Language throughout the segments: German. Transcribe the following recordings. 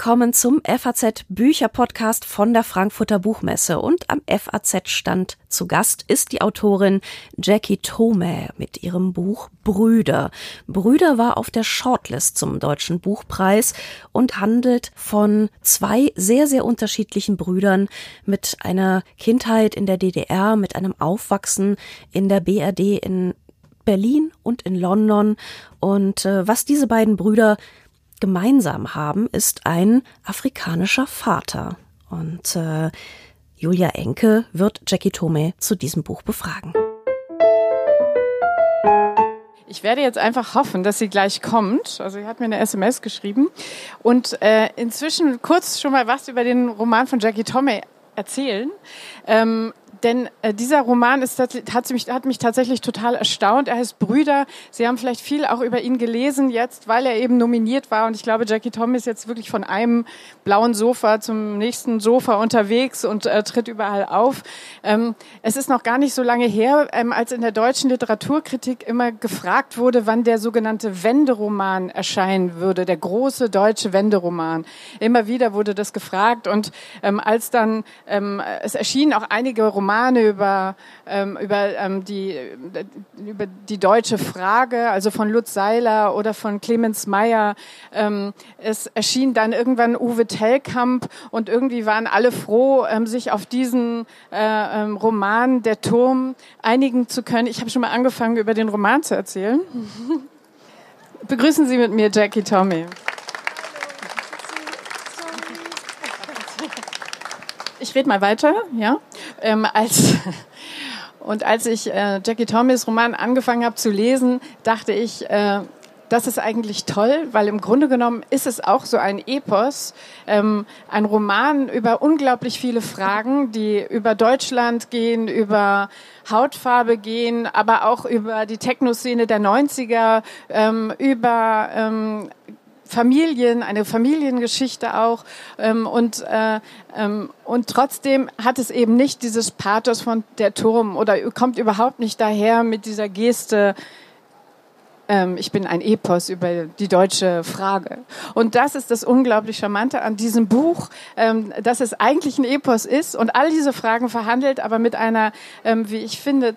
Willkommen zum FAZ Bücher Podcast von der Frankfurter Buchmesse und am FAZ Stand zu Gast ist die Autorin Jackie Tome mit ihrem Buch Brüder. Brüder war auf der Shortlist zum Deutschen Buchpreis und handelt von zwei sehr sehr unterschiedlichen Brüdern mit einer Kindheit in der DDR, mit einem Aufwachsen in der BRD in Berlin und in London und äh, was diese beiden Brüder gemeinsam haben, ist ein afrikanischer Vater. Und äh, Julia Enke wird Jackie Tome zu diesem Buch befragen. Ich werde jetzt einfach hoffen, dass sie gleich kommt. Also sie hat mir eine SMS geschrieben und äh, inzwischen kurz schon mal was über den Roman von Jackie Tome erzählen. Ähm, denn äh, dieser Roman ist, hat, mich, hat mich tatsächlich total erstaunt. Er heißt Brüder. Sie haben vielleicht viel auch über ihn gelesen jetzt, weil er eben nominiert war. Und ich glaube, Jackie Tom ist jetzt wirklich von einem blauen Sofa zum nächsten Sofa unterwegs und äh, tritt überall auf. Ähm, es ist noch gar nicht so lange her, ähm, als in der deutschen Literaturkritik immer gefragt wurde, wann der sogenannte Wenderoman erscheinen würde, der große deutsche Wenderoman. Immer wieder wurde das gefragt. Und ähm, als dann, ähm, es erschienen auch einige Romane, Romane über, ähm, über, ähm, die, über die deutsche Frage, also von Lutz Seiler oder von Clemens Meyer. Ähm, es erschien dann irgendwann Uwe Tellkamp und irgendwie waren alle froh, ähm, sich auf diesen äh, ähm, Roman Der Turm einigen zu können. Ich habe schon mal angefangen, über den Roman zu erzählen. Begrüßen Sie mit mir Jackie Tommy. Ich rede mal weiter, ja. Ähm, als und als ich äh, Jackie Thomas Roman angefangen habe zu lesen, dachte ich, äh, das ist eigentlich toll, weil im Grunde genommen ist es auch so ein Epos, ähm, ein Roman über unglaublich viele Fragen, die über Deutschland gehen, über Hautfarbe gehen, aber auch über die Techno-Szene der 90er, ähm, über ähm, Familien, eine Familiengeschichte auch. Ähm, und, äh, ähm, und trotzdem hat es eben nicht dieses Pathos von der Turm oder kommt überhaupt nicht daher mit dieser Geste, ähm, ich bin ein Epos über die deutsche Frage. Und das ist das unglaublich Charmante an diesem Buch, ähm, dass es eigentlich ein Epos ist und all diese Fragen verhandelt, aber mit einer, ähm, wie ich finde,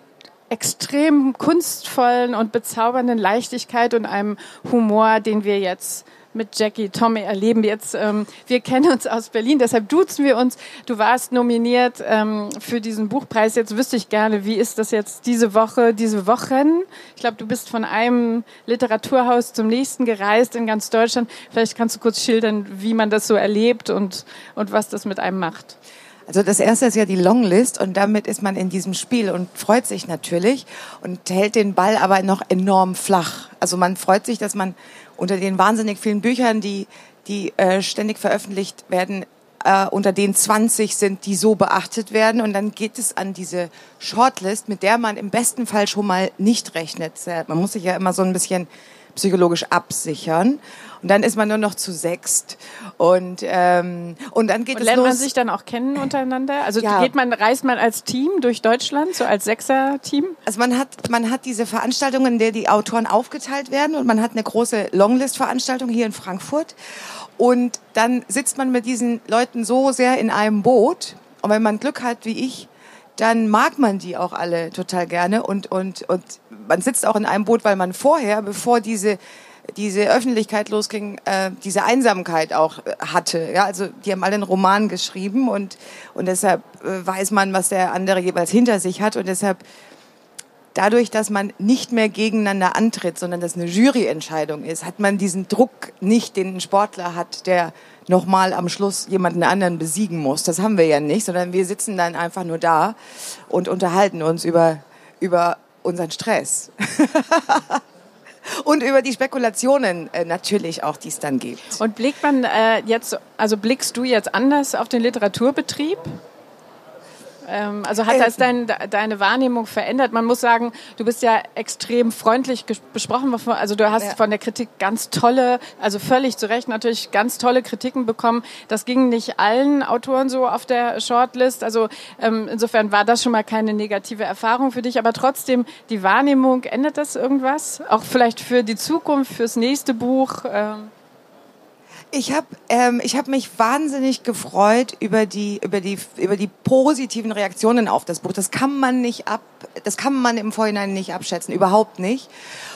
extrem kunstvollen und bezaubernden Leichtigkeit und einem Humor, den wir jetzt mit Jackie Tommy erleben. Jetzt, ähm, wir kennen uns aus Berlin, deshalb duzen wir uns. Du warst nominiert ähm, für diesen Buchpreis. Jetzt wüsste ich gerne, wie ist das jetzt diese Woche, diese Wochen? Ich glaube, du bist von einem Literaturhaus zum nächsten gereist in ganz Deutschland. Vielleicht kannst du kurz schildern, wie man das so erlebt und, und was das mit einem macht. Also das erste ist ja die Longlist und damit ist man in diesem Spiel und freut sich natürlich und hält den Ball aber noch enorm flach. Also man freut sich, dass man unter den wahnsinnig vielen Büchern, die, die äh, ständig veröffentlicht werden, äh, unter den 20 sind, die so beachtet werden. Und dann geht es an diese Shortlist, mit der man im besten Fall schon mal nicht rechnet. Man muss sich ja immer so ein bisschen psychologisch absichern. Und dann ist man nur noch zu sechst. Und, ähm, und dann geht und es lernt los. man sich dann auch kennen untereinander? Also ja. geht man, reist man als Team durch Deutschland, so als Sechser-Team? Also man hat, man hat diese Veranstaltungen, in der die Autoren aufgeteilt werden und man hat eine große Longlist-Veranstaltung hier in Frankfurt. Und dann sitzt man mit diesen Leuten so sehr in einem Boot. Und wenn man Glück hat, wie ich, dann mag man die auch alle total gerne und, und, und man sitzt auch in einem Boot, weil man vorher, bevor diese diese Öffentlichkeit losging, äh, diese Einsamkeit auch äh, hatte. Ja, also die haben alle einen Roman geschrieben und und deshalb äh, weiß man, was der andere jeweils hinter sich hat und deshalb dadurch, dass man nicht mehr gegeneinander antritt, sondern dass eine Juryentscheidung ist, hat man diesen Druck nicht, den ein Sportler hat, der nochmal am Schluss jemanden anderen besiegen muss. Das haben wir ja nicht, sondern wir sitzen dann einfach nur da und unterhalten uns über über unseren Stress. und über die Spekulationen äh, natürlich auch, die es dann gibt. Und blickt man äh, jetzt, also blickst du jetzt anders auf den Literaturbetrieb? Ähm, also hat das dein, deine Wahrnehmung verändert? Man muss sagen, du bist ja extrem freundlich besprochen. Also du hast ja. von der Kritik ganz tolle, also völlig zu Recht natürlich ganz tolle Kritiken bekommen. Das ging nicht allen Autoren so auf der Shortlist. Also ähm, insofern war das schon mal keine negative Erfahrung für dich. Aber trotzdem, die Wahrnehmung, ändert das irgendwas? Auch vielleicht für die Zukunft, fürs nächste Buch? Ähm Ich habe ähm, ich hab mich wahnsinnig gefreut über die, über, die, über die positiven Reaktionen auf das Buch. Das kann man nicht ab, das kann man im Vorhinein nicht abschätzen, überhaupt nicht.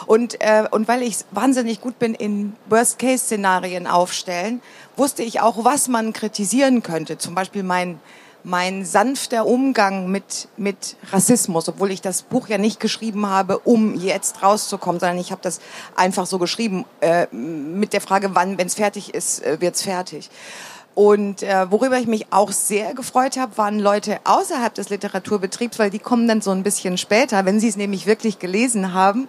Und, äh, und weil ich wahnsinnig gut bin in Worst-Case-Szenarien aufstellen, wusste ich auch, was man kritisieren könnte. Zum Beispiel mein mein sanfter Umgang mit, mit Rassismus, obwohl ich das Buch ja nicht geschrieben habe, um jetzt rauszukommen, sondern ich habe das einfach so geschrieben äh, mit der Frage, wann, wenn es fertig ist, äh, wird's fertig. Und äh, worüber ich mich auch sehr gefreut habe, waren Leute außerhalb des Literaturbetriebs, weil die kommen dann so ein bisschen später, wenn sie es nämlich wirklich gelesen haben.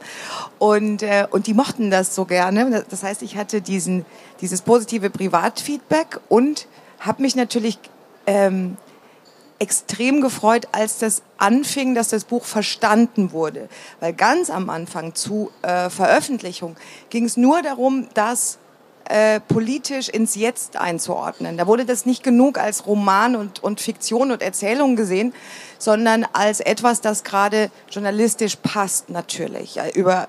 Und, äh, und die mochten das so gerne. Das heißt, ich hatte diesen, dieses positive Privatfeedback und habe mich natürlich ähm, extrem gefreut, als das anfing, dass das Buch verstanden wurde. Weil ganz am Anfang zu äh, Veröffentlichung ging es nur darum, das äh, politisch ins Jetzt einzuordnen. Da wurde das nicht genug als Roman und, und Fiktion und Erzählung gesehen, sondern als etwas, das gerade journalistisch passt natürlich. Über,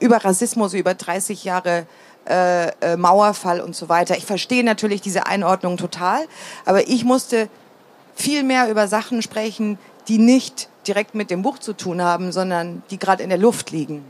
über Rassismus, über 30 Jahre äh, äh, Mauerfall und so weiter. Ich verstehe natürlich diese Einordnung total, aber ich musste viel mehr über Sachen sprechen, die nicht direkt mit dem Buch zu tun haben, sondern die gerade in der Luft liegen.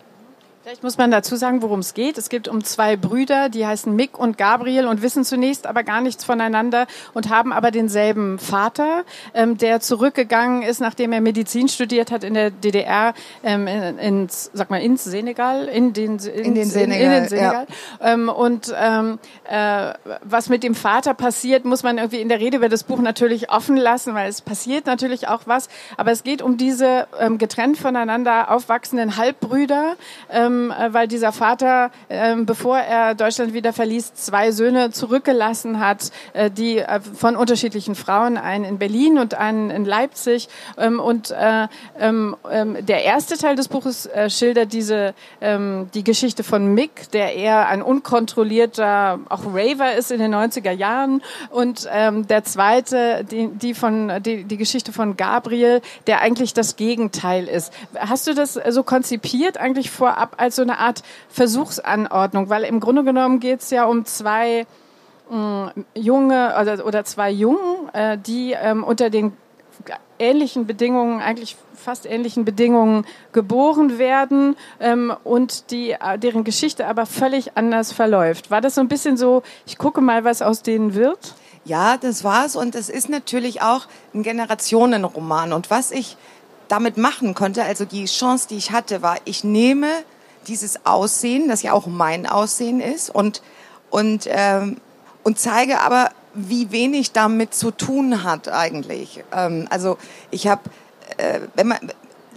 Vielleicht muss man dazu sagen, worum es geht. Es geht um zwei Brüder, die heißen Mick und Gabriel und wissen zunächst aber gar nichts voneinander und haben aber denselben Vater, ähm, der zurückgegangen ist, nachdem er Medizin studiert hat in der DDR, ähm, ins, sag mal, ins Senegal, in den, ins, in den Senegal. In, in den Senegal. Ja. Ähm, und ähm, äh, was mit dem Vater passiert, muss man irgendwie in der Rede über das Buch natürlich offen lassen, weil es passiert natürlich auch was. Aber es geht um diese ähm, getrennt voneinander aufwachsenden Halbbrüder. Ähm, ähm, äh, weil dieser Vater, ähm, bevor er Deutschland wieder verließ, zwei Söhne zurückgelassen hat, äh, die äh, von unterschiedlichen Frauen, einen in Berlin und einen in Leipzig. Ähm, und äh, ähm, ähm, der erste Teil des Buches äh, schildert diese ähm, die Geschichte von Mick, der eher ein unkontrollierter, auch Raver ist in den 90er Jahren. Und ähm, der zweite, die, die von die, die Geschichte von Gabriel, der eigentlich das Gegenteil ist. Hast du das so konzipiert eigentlich vorab als so eine Art Versuchsanordnung, weil im Grunde genommen geht es ja um zwei mh, mm, junge oder, oder zwei Jungen, äh, die ähm, unter den ähnlichen Bedingungen, eigentlich fast ähnlichen Bedingungen geboren werden ähm, und die, äh, deren Geschichte aber völlig anders verläuft. War das so ein bisschen so, ich gucke mal, was aus denen wird? Ja, das war's. Und es ist natürlich auch ein Generationenroman. Und was ich damit machen konnte, also die Chance, die ich hatte, war, ich nehme dieses Aussehen, das ja auch mein Aussehen ist, und, und, ähm, und zeige aber, wie wenig damit zu tun hat eigentlich. Ähm, also ich habe, äh, wenn man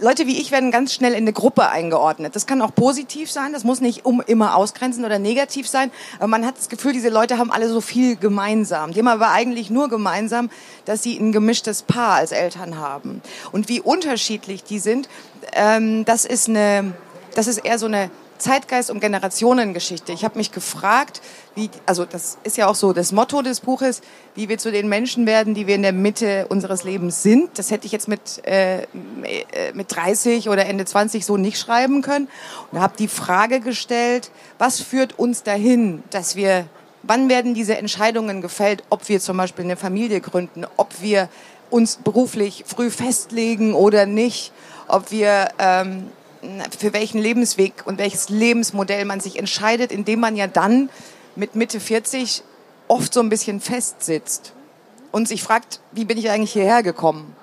Leute wie ich werden ganz schnell in eine Gruppe eingeordnet. Das kann auch positiv sein, das muss nicht um immer ausgrenzen oder negativ sein, aber man hat das Gefühl, diese Leute haben alle so viel gemeinsam. Die haben aber eigentlich nur gemeinsam, dass sie ein gemischtes Paar als Eltern haben. Und wie unterschiedlich die sind, ähm, das ist eine das ist eher so eine Zeitgeist- und Generationengeschichte. Ich habe mich gefragt, wie, also das ist ja auch so das Motto des Buches, wie wir zu den Menschen werden, die wir in der Mitte unseres Lebens sind. Das hätte ich jetzt mit, äh, mit 30 oder Ende 20 so nicht schreiben können. Und habe die Frage gestellt, was führt uns dahin, dass wir, wann werden diese Entscheidungen gefällt, ob wir zum Beispiel eine Familie gründen, ob wir uns beruflich früh festlegen oder nicht, ob wir ähm, für welchen Lebensweg und welches Lebensmodell man sich entscheidet, indem man ja dann mit Mitte 40 oft so ein bisschen festsitzt und sich fragt, wie bin ich eigentlich hierher gekommen?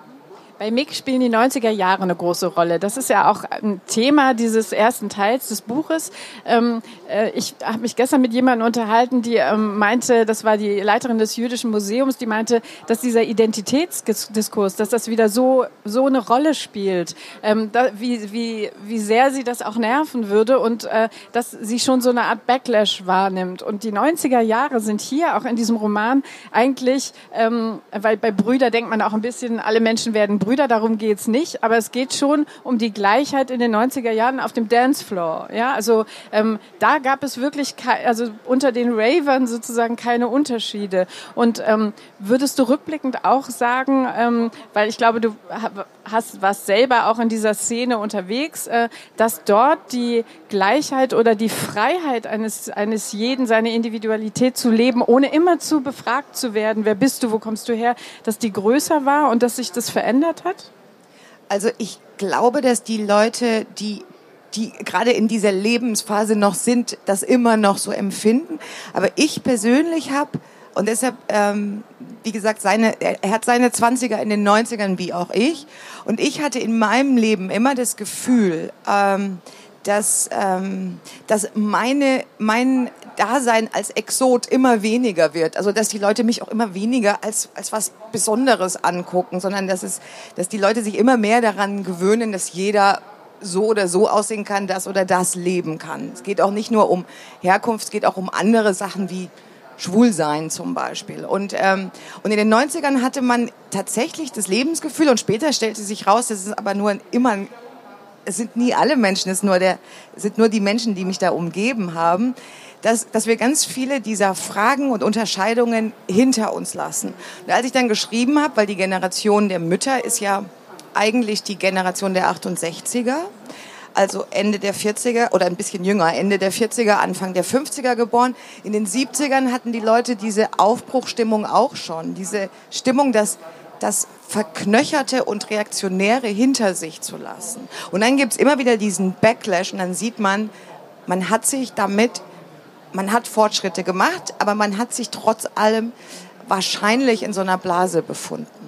Bei Mick spielen die 90er Jahre eine große Rolle. Das ist ja auch ein Thema dieses ersten Teils des Buches. Ähm, äh, ich habe mich gestern mit jemandem unterhalten, die ähm, meinte, das war die Leiterin des Jüdischen Museums, die meinte, dass dieser Identitätsdiskurs, dass das wieder so, so eine Rolle spielt, ähm, da, wie, wie, wie sehr sie das auch nerven würde und äh, dass sie schon so eine Art Backlash wahrnimmt. Und die 90er Jahre sind hier auch in diesem Roman eigentlich, ähm, weil bei Brüder denkt man auch ein bisschen, alle Menschen werden Brüder Brüder, darum geht's nicht, aber es geht schon um die Gleichheit in den 90er Jahren auf dem Dancefloor. Ja, also ähm, da gab es wirklich, also unter den Ravern sozusagen keine Unterschiede. Und ähm, würdest du rückblickend auch sagen, ähm, weil ich glaube, du hast, warst selber auch in dieser Szene unterwegs, äh, dass dort die Gleichheit oder die Freiheit eines, eines jeden, seine Individualität zu leben, ohne immer zu befragt zu werden, wer bist du, wo kommst du her, dass die größer war und dass sich das verändert hat? Also ich glaube, dass die Leute, die die gerade in dieser Lebensphase noch sind, das immer noch so empfinden. Aber ich persönlich habe und deshalb, ähm, wie gesagt, seine, er hat seine 20er in den 90ern wie auch ich. Und ich hatte in meinem Leben immer das Gefühl, ähm, dass, ähm, dass meine, mein Dasein als Exot immer weniger wird. Also dass die Leute mich auch immer weniger als, als was Besonderes angucken, sondern dass, es, dass die Leute sich immer mehr daran gewöhnen, dass jeder so oder so aussehen kann, das oder das leben kann. Es geht auch nicht nur um Herkunft, es geht auch um andere Sachen wie Schwulsein zum Beispiel. Und, ähm, und in den 90ern hatte man tatsächlich das Lebensgefühl und später stellte sich raus, das ist aber nur immer, es sind nie alle Menschen, es, sind nur der, es sind nur die Menschen, die mich da umgeben haben, dass, dass wir ganz viele dieser Fragen und Unterscheidungen hinter uns lassen. Und als ich dann geschrieben habe, weil die Generation der Mütter ist ja eigentlich die Generation der 68er, also Ende der 40er oder ein bisschen jünger, Ende der 40er, Anfang der 50er geboren. In den 70ern hatten die Leute diese Aufbruchstimmung auch schon, diese Stimmung, das, das Verknöcherte und Reaktionäre hinter sich zu lassen. Und dann gibt's immer wieder diesen Backlash und dann sieht man, man hat sich damit, man hat Fortschritte gemacht, aber man hat sich trotz allem wahrscheinlich in so einer Blase befunden.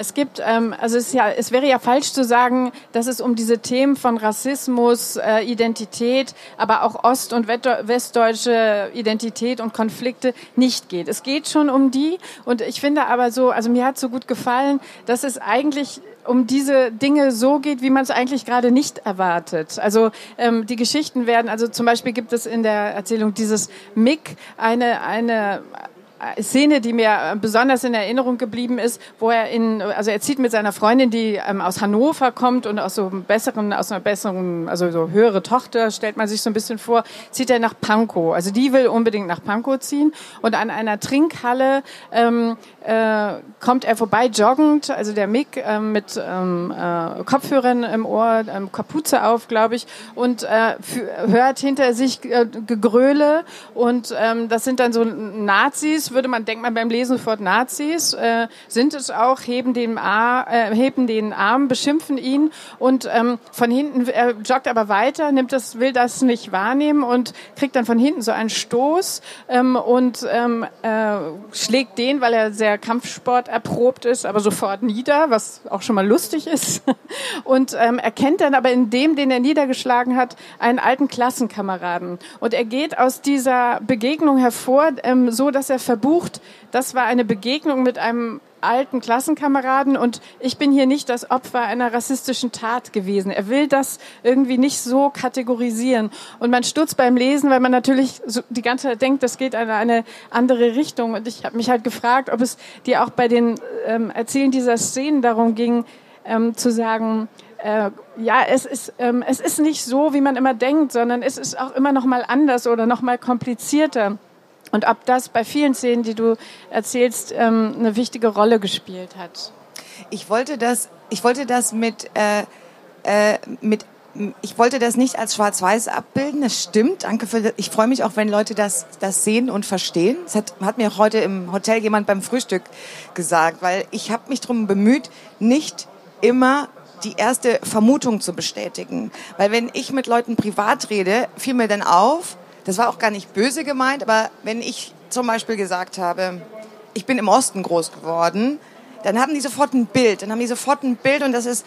Es gibt, ähm, also es, ja, es wäre ja falsch zu sagen, dass es um diese Themen von Rassismus, äh, Identität, aber auch ost- und westdeutsche Identität und Konflikte nicht geht. Es geht schon um die und ich finde aber so, also mir hat so gut gefallen, dass es eigentlich um diese Dinge so geht, wie man es eigentlich gerade nicht erwartet. Also ähm, die Geschichten werden, also zum Beispiel gibt es in der Erzählung dieses Mick eine eine Szene, die mir besonders in Erinnerung geblieben ist, wo er in, also er zieht mit seiner Freundin, die ähm, aus Hannover kommt und aus so einem besseren, aus einer besseren, also so höhere Tochter, stellt man sich so ein bisschen vor, zieht er nach Pankow. Also die will unbedingt nach Pankow ziehen und an einer Trinkhalle ähm, äh, kommt er vorbei joggend, also der Mick äh, mit ähm, äh, Kopfhörern im Ohr, ähm, Kapuze auf, glaube ich, und äh, hört hinter sich äh, Gegröle und ähm, das sind dann so Nazis, würde man denkt man beim Lesen sofort Nazis, äh, sind es auch, heben den, Ar heben den Arm, beschimpfen ihn und ähm, von hinten, er joggt aber weiter, nimmt das, will das nicht wahrnehmen und kriegt dann von hinten so einen Stoß ähm, und ähm, äh, schlägt den, weil er sehr Kampfsport erprobt ist, aber sofort nieder, was auch schon mal lustig ist. Und ähm, erkennt dann aber in dem, den er niedergeschlagen hat, einen alten Klassenkameraden. Und er geht aus dieser Begegnung hervor, ähm, so dass er verbucht, das war eine Begegnung mit einem alten Klassenkameraden und ich bin hier nicht das Opfer einer rassistischen Tat gewesen. Er will das irgendwie nicht so kategorisieren. Und man stutzt beim Lesen, weil man natürlich so die ganze Zeit denkt, das geht in eine andere Richtung. Und ich habe mich halt gefragt, ob es dir auch bei den ähm, Erzählen dieser Szenen darum ging, ähm, zu sagen, äh, ja, es ist, ähm, es ist nicht so, wie man immer denkt, sondern es ist auch immer noch mal anders oder noch mal komplizierter. Und ob das bei vielen Szenen, die du erzählst, ähm, eine wichtige Rolle gespielt hat. Ich wollte das, ich wollte das mit, äh, äh, mit ich wollte das nicht als schwarz-weiß abbilden, das stimmt. Danke für. Ich freue mich auch, wenn Leute das, das sehen und verstehen. Das hat, hat mir auch heute im Hotel jemand beim Frühstück gesagt, weil ich habe mich darum bemüht, nicht immer die erste Vermutung zu bestätigen. Weil wenn ich mit Leuten privat rede, fiel mir dann auf, das war auch gar nicht böse gemeint, aber wenn ich zum Beispiel gesagt habe, ich bin im Osten groß geworden, dann haben die sofort ein Bild, dann haben die sofort ein Bild und das ist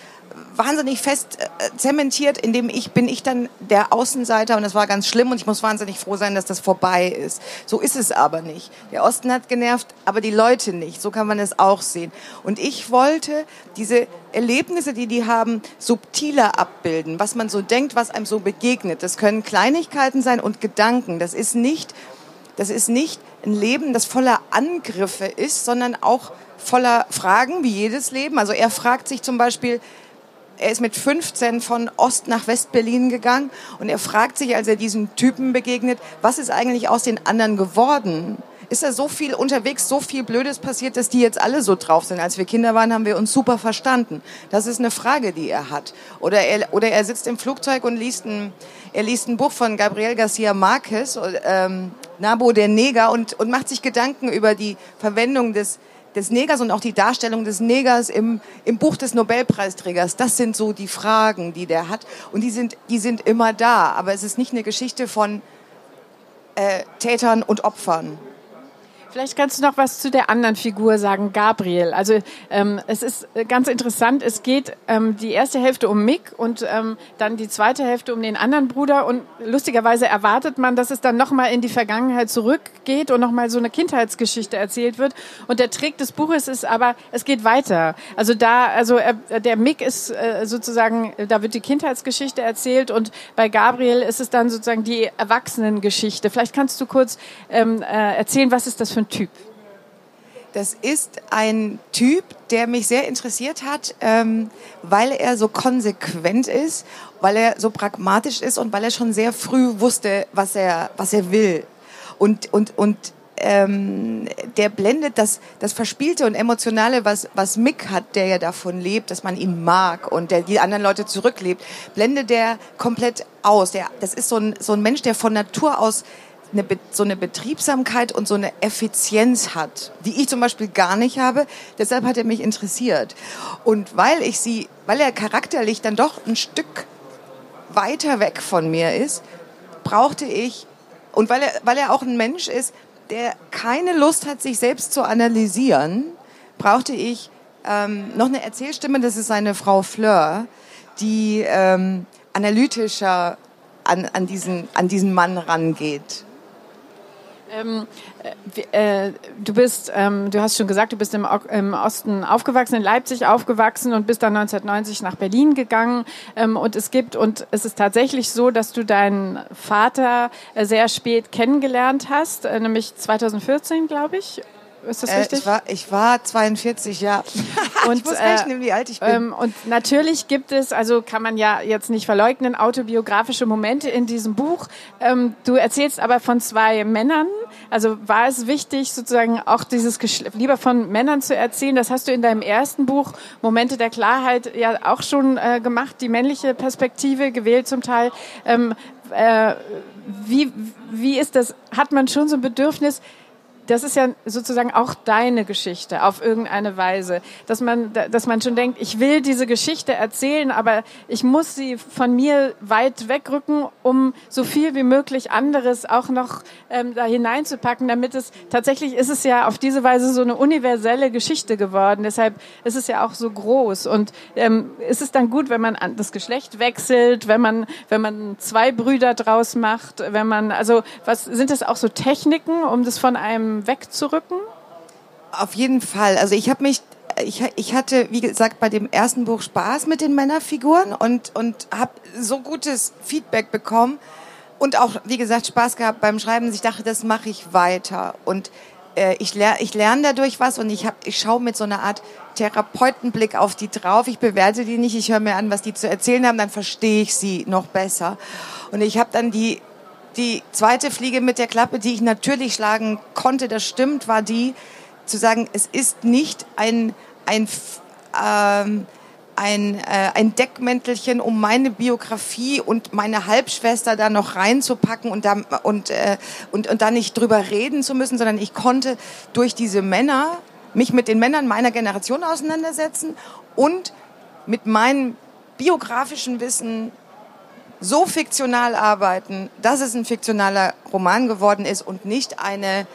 wahnsinnig fest äh, zementiert, indem ich bin ich dann der Außenseiter und das war ganz schlimm und ich muss wahnsinnig froh sein, dass das vorbei ist. So ist es aber nicht. Der Osten hat genervt, aber die Leute nicht. So kann man es auch sehen. Und ich wollte diese Erlebnisse, die die haben, subtiler abbilden, was man so denkt, was einem so begegnet. Das können Kleinigkeiten sein und Gedanken. Das ist nicht, das ist nicht ein Leben, das voller Angriffe ist, sondern auch voller Fragen, wie jedes Leben. Also er fragt sich zum Beispiel, er ist mit 15 von Ost nach West-Berlin gegangen und er fragt sich, als er diesem Typen begegnet, was ist eigentlich aus den anderen geworden? Ist da so viel unterwegs, so viel Blödes passiert, dass die jetzt alle so drauf sind? Als wir Kinder waren, haben wir uns super verstanden. Das ist eine Frage, die er hat. Oder er, oder er sitzt im Flugzeug und liest ein, er liest ein Buch von Gabriel Garcia Marquez, ähm, Nabo der Neger, und, und macht sich Gedanken über die Verwendung des, des Negers und auch die Darstellung des Negers im, im Buch des Nobelpreisträgers. Das sind so die Fragen, die der hat. Und die sind, die sind immer da. Aber es ist nicht eine Geschichte von äh, Tätern und Opfern. Vielleicht kannst du noch was zu der anderen Figur sagen, Gabriel. Also ähm, es ist äh, ganz interessant. Es geht ähm, die erste Hälfte um Mick und ähm, dann die zweite Hälfte um den anderen Bruder. Und lustigerweise erwartet man, dass es dann nochmal in die Vergangenheit zurückgeht und nochmal so eine Kindheitsgeschichte erzählt wird. Und der Trick des Buches ist aber, es geht weiter. Also da, also er, der Mick ist äh, sozusagen, da wird die Kindheitsgeschichte erzählt und bei Gabriel ist es dann sozusagen die Erwachsenengeschichte. Vielleicht kannst du kurz ähm, äh, erzählen, was ist das für ein Typ? Das ist ein Typ, der mich sehr interessiert hat, ähm, weil er so konsequent ist, weil er so pragmatisch ist und weil er schon sehr früh wusste, was er, was er will. Und, und, und ähm, der blendet das, das Verspielte und Emotionale, was, was Mick hat, der ja davon lebt, dass man ihn mag und der die anderen Leute zurücklebt, blendet der komplett aus. Der, das ist so ein, so ein Mensch, der von Natur aus eine, so eine Betriebsamkeit und so eine Effizienz hat, die ich zum Beispiel gar nicht habe. Deshalb hat er mich interessiert. Und weil ich sie, weil er charakterlich dann doch ein Stück weiter weg von mir ist, brauchte ich, und weil er, weil er auch ein Mensch ist, der keine Lust hat, sich selbst zu analysieren, brauchte ich ähm, noch eine Erzählstimme, das ist seine Frau Fleur, die ähm, analytischer an, an, diesen, an diesen Mann rangeht. Ähm, äh, äh, du bist, ähm, du hast schon gesagt, du bist im, im, Osten aufgewachsen, in Leipzig aufgewachsen und bist dann 1990 nach Berlin gegangen. Ähm, und es gibt, und es ist tatsächlich so, dass du deinen Vater äh, sehr spät kennengelernt hast, äh, nämlich 2014, glaube ich. Ist das richtig? Äh, ich, war, ich war 42, ja. Und, ich muss rechnen, wie alt ich bin. Ähm, und natürlich gibt es, also kann man ja jetzt nicht verleugnen, autobiografische Momente in diesem Buch. Ähm, du erzählst aber von zwei Männern. Also war es wichtig, sozusagen auch dieses Geschle lieber von Männern zu erzählen? Das hast du in deinem ersten Buch Momente der Klarheit ja auch schon äh, gemacht, die männliche Perspektive gewählt zum Teil. Ähm, äh, wie, wie ist das? Hat man schon so ein Bedürfnis, das ist ja sozusagen auch deine Geschichte auf irgendeine Weise, dass man, dass man schon denkt, ich will diese Geschichte erzählen, aber ich muss sie von mir weit wegrücken, um so viel wie möglich anderes auch noch ähm, da hineinzupacken, damit es tatsächlich ist es ja auf diese Weise so eine universelle Geschichte geworden. Deshalb ist es ja auch so groß und ähm, ist es dann gut, wenn man das Geschlecht wechselt, wenn man wenn man zwei Brüder draus macht, wenn man also was sind das auch so Techniken, um das von einem wegzurücken? Auf jeden Fall. Also ich habe mich ich, ich hatte, wie gesagt, bei dem ersten Buch Spaß mit den Männerfiguren und, und habe so gutes Feedback bekommen und auch, wie gesagt, Spaß gehabt beim Schreiben. Ich dachte, das mache ich weiter. Und äh, ich, ler ich lerne dadurch was und ich, ich schaue mit so einer Art Therapeutenblick auf die drauf. Ich bewerte die nicht, ich höre mir an, was die zu erzählen haben, dann verstehe ich sie noch besser. Und ich habe dann die die zweite Fliege mit der Klappe, die ich natürlich schlagen konnte, das stimmt, war die, zu sagen, es ist nicht ein, ein, ähm, ein, äh, ein Deckmäntelchen, um meine Biografie und meine Halbschwester da noch reinzupacken und da, und, äh, und, und da nicht drüber reden zu müssen, sondern ich konnte durch diese Männer mich mit den Männern meiner Generation auseinandersetzen und mit meinem biografischen Wissen so fiktional arbeiten, dass es ein fiktionaler Roman geworden ist und nicht eine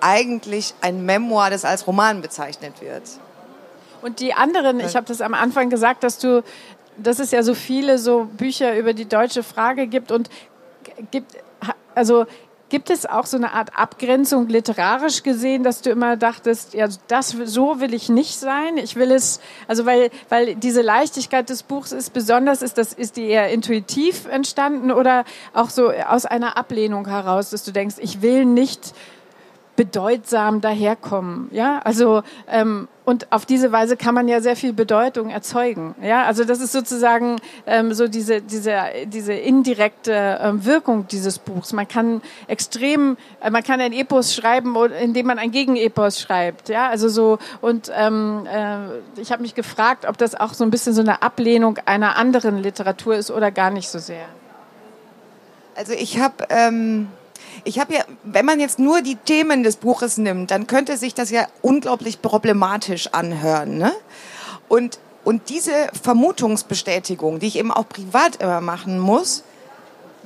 eigentlich ein Memoir, das als Roman bezeichnet wird. Und die anderen, ich habe das am Anfang gesagt, dass du, dass es ja so viele so Bücher über die deutsche Frage gibt und gibt, also Gibt es auch so eine Art Abgrenzung literarisch gesehen, dass du immer dachtest, ja, das so will ich nicht sein. Ich will es, also weil weil diese Leichtigkeit des Buchs ist besonders ist, das ist die eher intuitiv entstanden oder auch so aus einer Ablehnung heraus, dass du denkst, ich will nicht bedeutsam daherkommen. Ja, also ähm, und auf diese Weise kann man ja sehr viel Bedeutung erzeugen. Ja, also das ist sozusagen ähm, so diese diese diese indirekte ähm, Wirkung dieses Buchs. Man kann extrem, äh, man kann ein Epos schreiben, indem man ein Gegenepos schreibt. Ja, also so und ähm, äh, ich habe mich gefragt, ob das auch so ein bisschen so eine Ablehnung einer anderen Literatur ist oder gar nicht so sehr. Also ich habe ähm ich habe ja, wenn man jetzt nur die Themen des Buches nimmt, dann könnte sich das ja unglaublich problematisch anhören. Ne? Und, und diese Vermutungsbestätigung, die ich eben auch privat immer machen muss,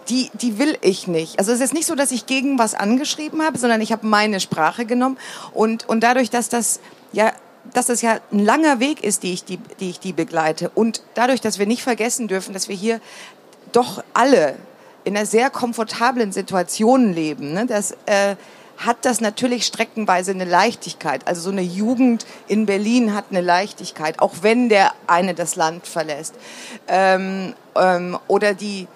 die, die will ich nicht. Also es ist nicht so, dass ich gegen was angeschrieben habe, sondern ich habe meine Sprache genommen und, und dadurch, dass das ja dass das ja ein langer Weg ist, die ich die, die ich die begleite und dadurch, dass wir nicht vergessen dürfen, dass wir hier doch alle in einer sehr komfortablen Situation leben, ne, das äh, hat das natürlich streckenweise eine Leichtigkeit. Also so eine Jugend in Berlin hat eine Leichtigkeit, auch wenn der eine das Land verlässt. Ähm, ähm, oder die,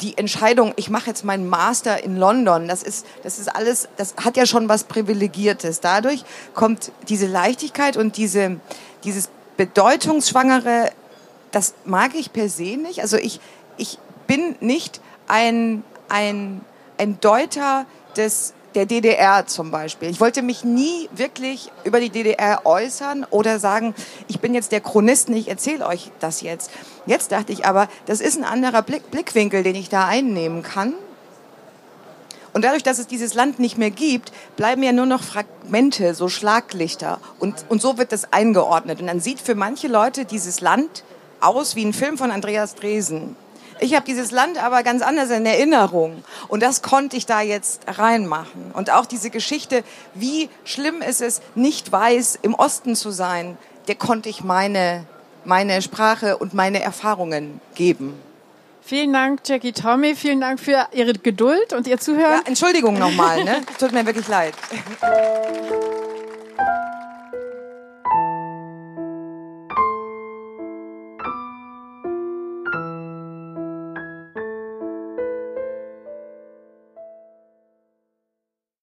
die Entscheidung, ich mache jetzt meinen Master in London, das ist, das ist alles, das hat ja schon was Privilegiertes. Dadurch kommt diese Leichtigkeit und diese, dieses Bedeutungsschwangere, das mag ich per se nicht. Also ich, ich bin nicht ein, ein, ein Deuter des, der DDR zum Beispiel. Ich wollte mich nie wirklich über die DDR äußern oder sagen, ich bin jetzt der Chronist und ich erzähle euch das jetzt. Jetzt dachte ich aber, das ist ein anderer Blick, Blickwinkel, den ich da einnehmen kann. Und dadurch, dass es dieses Land nicht mehr gibt, bleiben ja nur noch Fragmente, so Schlaglichter. Und, und so wird das eingeordnet. Und dann sieht für manche Leute dieses Land aus wie ein Film von Andreas Dresen. Ich habe dieses Land aber ganz anders in Erinnerung. Und das konnte ich da jetzt reinmachen. Und auch diese Geschichte, wie schlimm ist es, nicht weiß im Osten zu sein, der konnte ich meine, meine Sprache und meine Erfahrungen geben. Vielen Dank, Jackie Tommy. Vielen Dank für Ihre Geduld und Ihr Zuhören. Ja, Entschuldigung nochmal, ne? Tut mir wirklich leid.